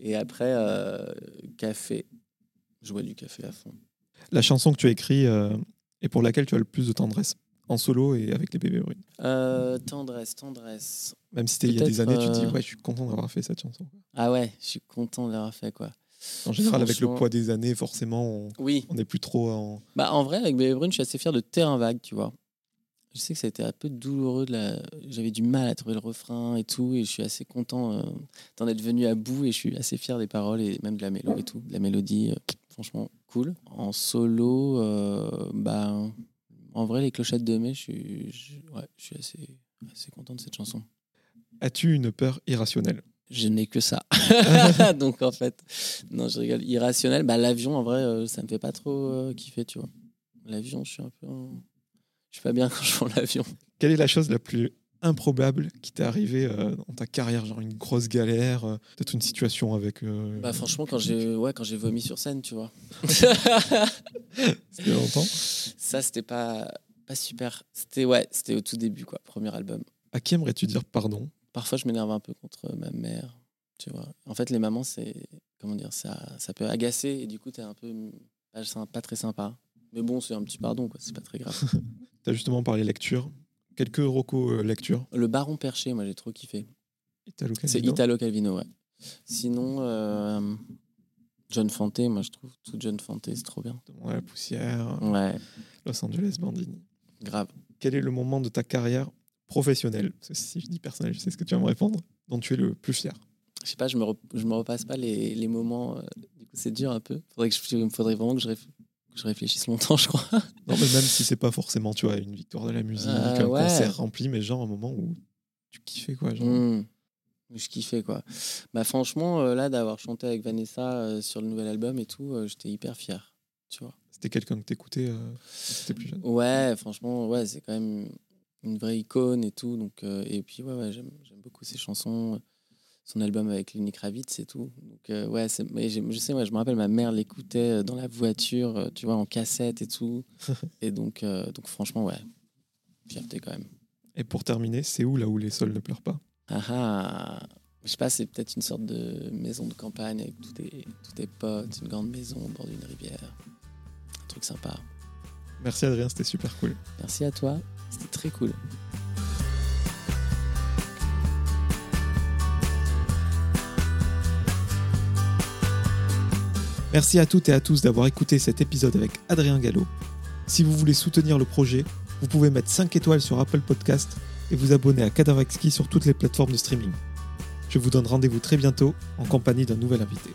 S1: Et après, euh, café. Je bois du café à fond.
S2: La chanson que tu as écrite euh, et pour laquelle tu as le plus de tendresse, en solo et avec les bébés brunes?
S1: Euh, tendresse, tendresse.
S2: Même si c'était il y a des
S1: Peut-être,
S2: années, tu te dis,
S1: euh,
S2: ouais, je suis content d'avoir fait cette chanson.
S1: Ah ouais, je suis content de l'avoir fait, quoi.
S2: En général, avec le
S1: Franchement-
S2: poids des années, forcément, on
S1: Oui.
S2: on n'est plus trop en.
S1: Bah, en vrai, avec Bébé Brune, je suis assez fier de Terrain Vague, tu vois. Je sais que ça a été un peu douloureux. La... J'avais du mal à trouver le refrain et tout, et je suis assez content euh, d'en être venu à bout, et je suis assez fier des paroles et même de la mélo et tout. De la mélodie, euh, franchement, cool. En solo, euh, bah, en vrai, les clochettes de mai, je suis, je- ouais, je suis assez, assez content de cette chanson.
S2: As-tu une peur irrationnelle?
S1: Je n'ai que ça. Donc en fait, non, je rigole. Irrationnel, bah, l'avion, en vrai, euh, ça me fait pas trop kiffer, tu vois. L'avion, je suis un peu. en- Je suis pas bien quand je prends l'avion.
S2: Quelle est la chose la plus improbable qui t'est arrivée euh, dans ta carrière Genre une grosse galère, euh, peut-être une situation avec. euh,
S1: Bah, franchement, quand j'ai ouais, quand j'ai vomi sur scène, tu vois.
S2: C'était longtemps.
S1: Ça, c'était pas, pas super. C'était ouais, c'était au tout début, quoi. Premier album.
S2: À qui aimerais-tu dire pardon?
S1: Parfois, je m'énerve un peu contre ma mère, tu vois. En fait, les mamans, c'est. Comment dire Ça, ça peut agacer et du coup, t'es un peu. Pas très sympa. Mais bon, c'est un petit pardon, quoi. C'est pas très grave.
S2: Tu as justement parlé lecture. Quelques recos euh, lecture.
S1: Le Baron Perché, moi, j'ai trop kiffé.
S2: Italo
S1: C'est
S2: Calvino.
S1: Italo Calvino, ouais. Sinon, euh, John Fante, moi, je trouve tout John Fante, c'est trop bien.
S2: Ouais, la poussière,
S1: Ouais,
S2: Los Angeles Bandini.
S1: grave.
S2: Quel est le moment de ta carrière professionnelle? Si je dis personnel, je sais ce que tu vas me répondre. Dont tu es le plus fier.
S1: Je sais pas, je me, re- je me repasse pas les, les moments. euh, du coup, c'est dur un peu. Faudrait que je, faudrait vraiment que je, réf- que je réfléchisse longtemps, je crois.
S2: Non, mais même si c'est pas forcément, tu vois, une victoire de la musique,
S1: Euh,
S2: un
S1: ouais.
S2: concert rempli, mais genre un moment où tu kiffais quoi. Genre.
S1: Hmm. Je kiffais, quoi. Bah, franchement, euh, là, d'avoir chanté avec Vanessa euh, sur le nouvel album et tout, euh, j'étais hyper fier. Tu vois.
S2: C'était quelqu'un que t'écoutais euh, plus jeune.
S1: Ouais, franchement, ouais, c'est quand même une vraie icône et tout. Donc, euh, et puis, ouais, ouais j'aime j'aime beaucoup ses chansons. Son album avec l'unique Ravitz c'est tout. Donc, euh, ouais, mais je sais, ouais, je me rappelle, ma mère l'écoutait euh, dans la voiture, euh, tu vois, en cassette et tout. et donc, euh, donc, franchement, ouais, fierté quand même.
S2: Et pour terminer, c'est où là où les sols ne pleurent pas?
S1: Ah ah Je sais pas, c'est peut-être une sorte de maison de campagne avec tous tes, tous tes potes, une grande maison au bord d'une rivière. Un truc sympa.
S2: Merci Adrien, c'était super cool.
S1: Merci à toi, c'était très cool.
S2: Merci à toutes et à tous d'avoir écouté cet épisode avec Adrien Gallo. Si vous voulez soutenir le projet, vous pouvez mettre 5 étoiles sur Apple Podcast et vous abonner à Cadavre Exquis sur toutes les plateformes de streaming. Je vous donne rendez-vous très bientôt en compagnie d'un nouvel invité.